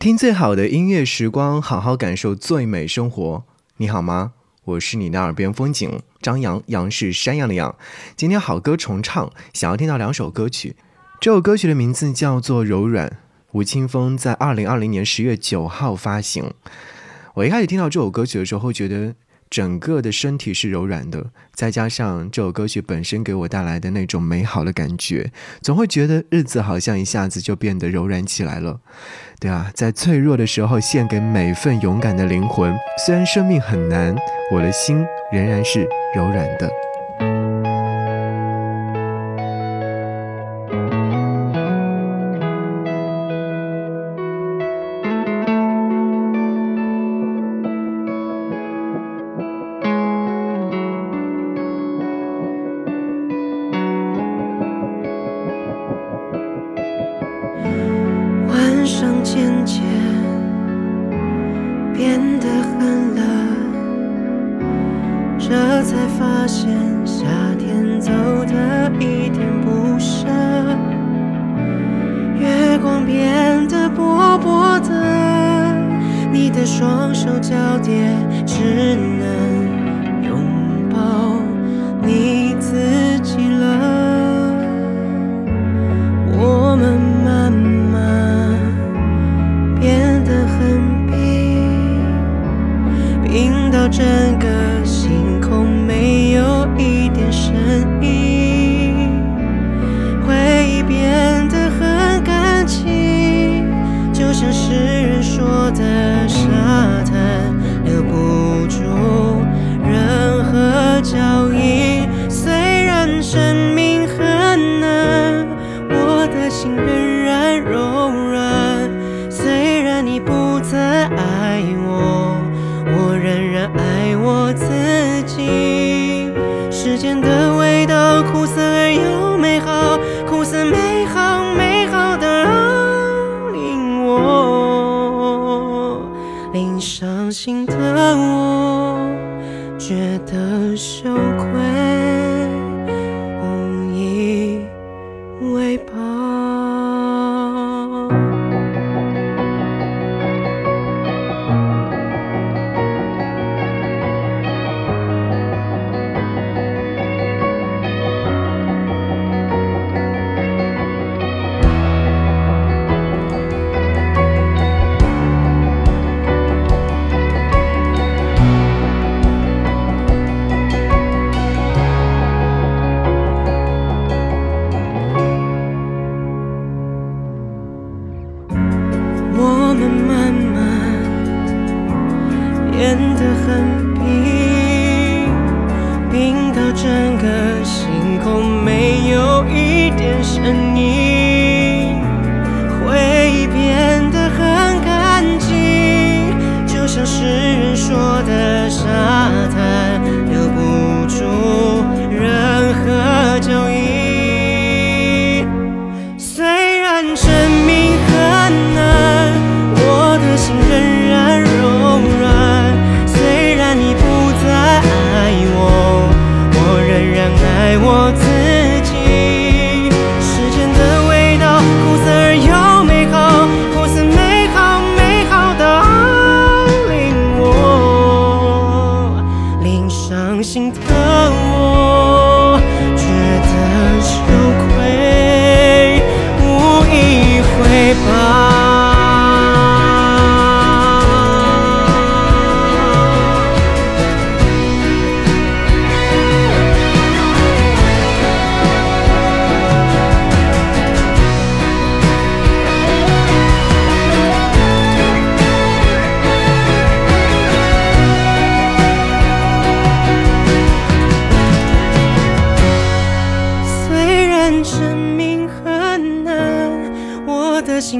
听最好的音乐时光，好好感受最美生活。你好吗？我是你的耳边风景，张扬，杨是山羊的羊。今天好歌重唱，想要听到两首歌曲。这首歌曲的名字叫做《柔软》，吴青峰在二零二零年十月九号发行。我一开始听到这首歌曲的时候，觉得。整个的身体是柔软的，再加上这首歌曲本身给我带来的那种美好的感觉，总会觉得日子好像一下子就变得柔软起来了。对啊，在脆弱的时候献给每份勇敢的灵魂。虽然生命很难，我的心仍然是柔软的。变得薄薄的，你的双手交叠，只能拥抱你自己了。我们慢慢变得很冰，冰到真我我仍然爱我自己时间的味道苦涩而又美好苦涩美好美好的令我令伤心的我觉得羞愧无以为报。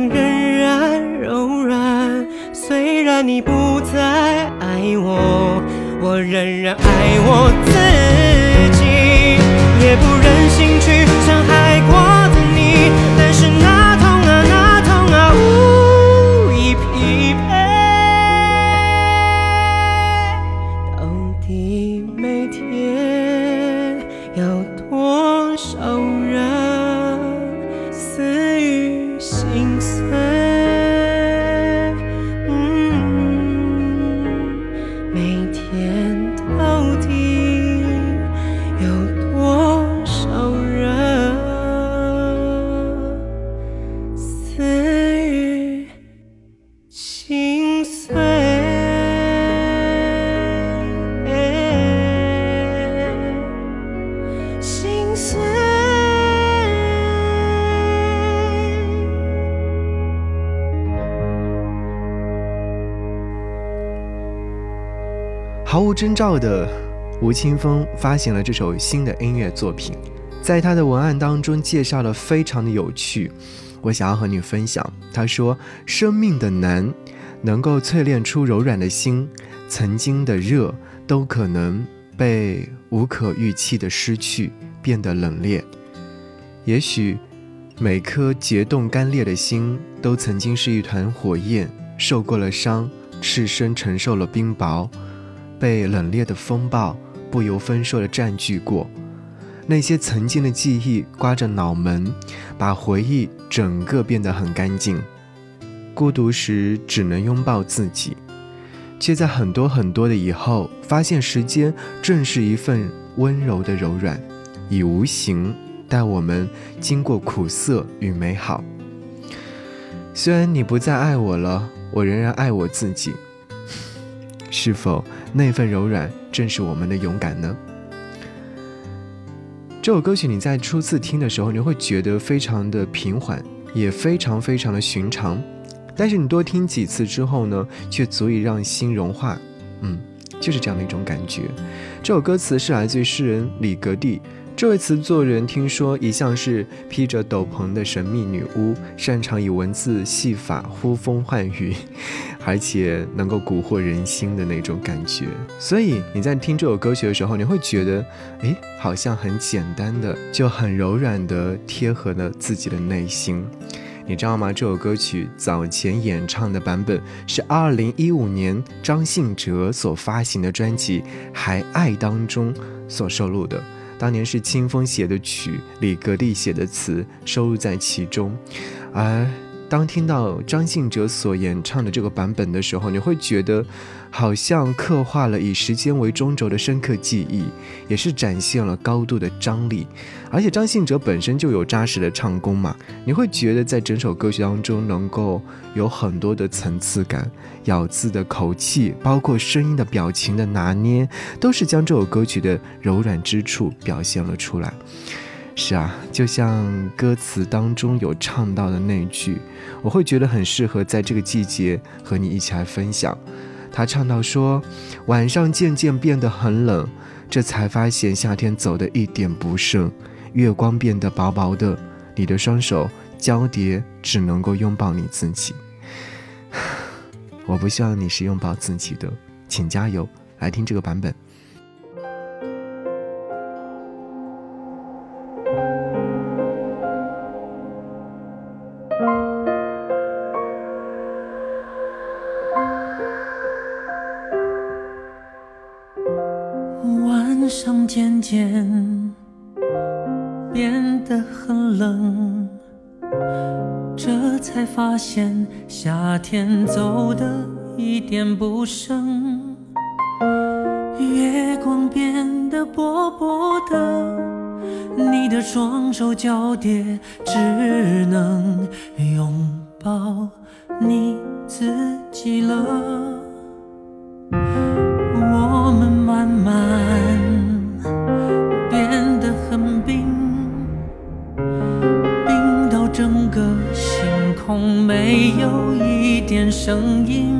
仍然柔软，虽然你不再爱我，我仍然爱我自己，也不忍心去伤害过的你。但是那痛啊，那痛啊，无以匹配。到底每天要多少？征兆的，吴青峰发行了这首新的音乐作品，在他的文案当中介绍了非常的有趣，我想要和你分享。他说：“生命的难，能够淬炼出柔软的心；曾经的热，都可能被无可预期的失去变得冷冽。也许，每颗结冻干裂的心，都曾经是一团火焰，受过了伤，赤身承受了冰雹。”被冷冽的风暴不由分说地占据过，那些曾经的记忆刮着脑门，把回忆整个变得很干净。孤独时只能拥抱自己，却在很多很多的以后，发现时间正是一份温柔的柔软，以无形带我们经过苦涩与美好。虽然你不再爱我了，我仍然爱我自己。是否那份柔软正是我们的勇敢呢？这首歌曲你在初次听的时候，你会觉得非常的平缓，也非常非常的寻常。但是你多听几次之后呢，却足以让心融化。嗯，就是这样的一种感觉。这首歌词是来自于诗人李格弟。这位词作人听说一向是披着斗篷的神秘女巫，擅长以文字戏法呼风唤雨，而且能够蛊惑人心的那种感觉。所以你在听这首歌曲的时候，你会觉得，诶，好像很简单的，就很柔软的贴合了自己的内心。你知道吗？这首歌曲早前演唱的版本是二零一五年张信哲所发行的专辑《还爱》当中所收录的。当年是清风写的曲，李格弟写的词收入在其中，而当听到张信哲所演唱的这个版本的时候，你会觉得好像刻画了以时间为中轴的深刻记忆，也是展现了高度的张力。而且张信哲本身就有扎实的唱功嘛，你会觉得在整首歌曲当中能够有很多的层次感，咬字的口气，包括声音的表情的拿捏，都是将这首歌曲的柔软之处表现了出来。是啊，就像歌词当中有唱到的那句，我会觉得很适合在这个季节和你一起来分享。他唱到说：“晚上渐渐变得很冷，这才发现夏天走的一点不剩。”月光变得薄薄的，你的双手交叠，只能够拥抱你自己。我不希望你是拥抱自己的，请加油，来听这个版本。晚上渐渐。变得很冷，这才发现夏天走的一点不剩。月光变得薄薄的，你的双手交叠，只能拥抱你自己了。没有一点声音，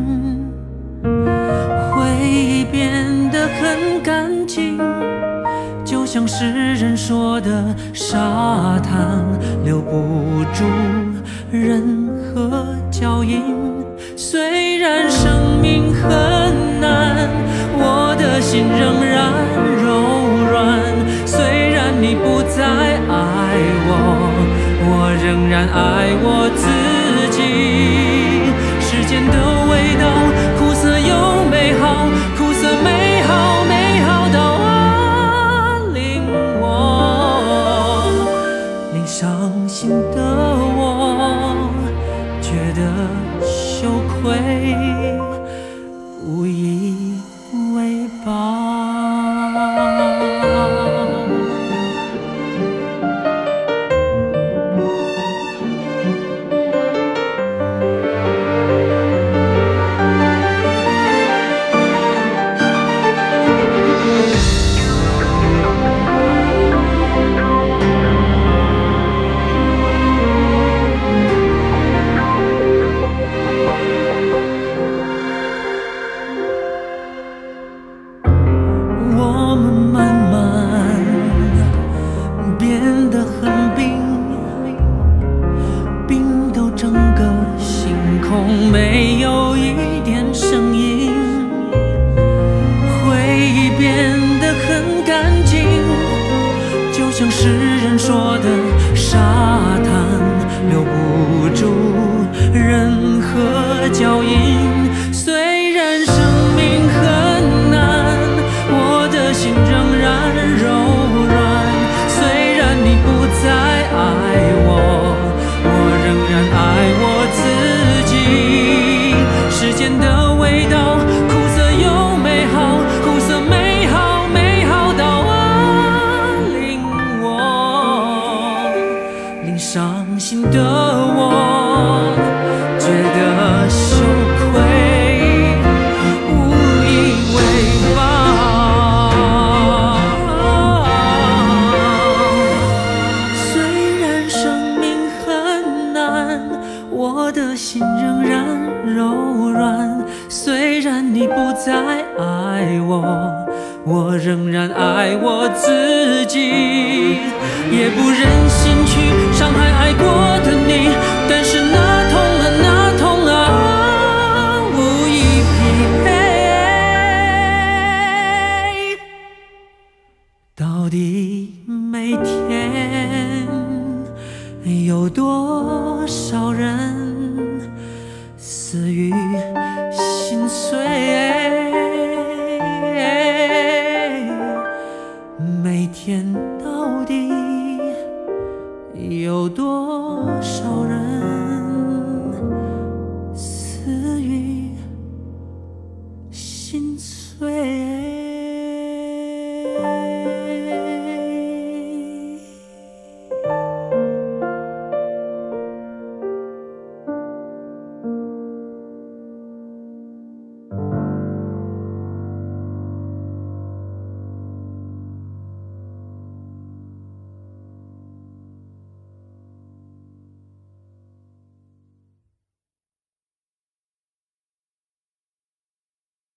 回忆变得很干净，就像诗人说的，沙滩留不住任何脚印。虽然生命很难，我的心仍然柔软。虽然你不再爱我，我仍然爱我自。时伤心的我觉得我，仍然爱我自己，也不忍心去伤害爱过的你，但是。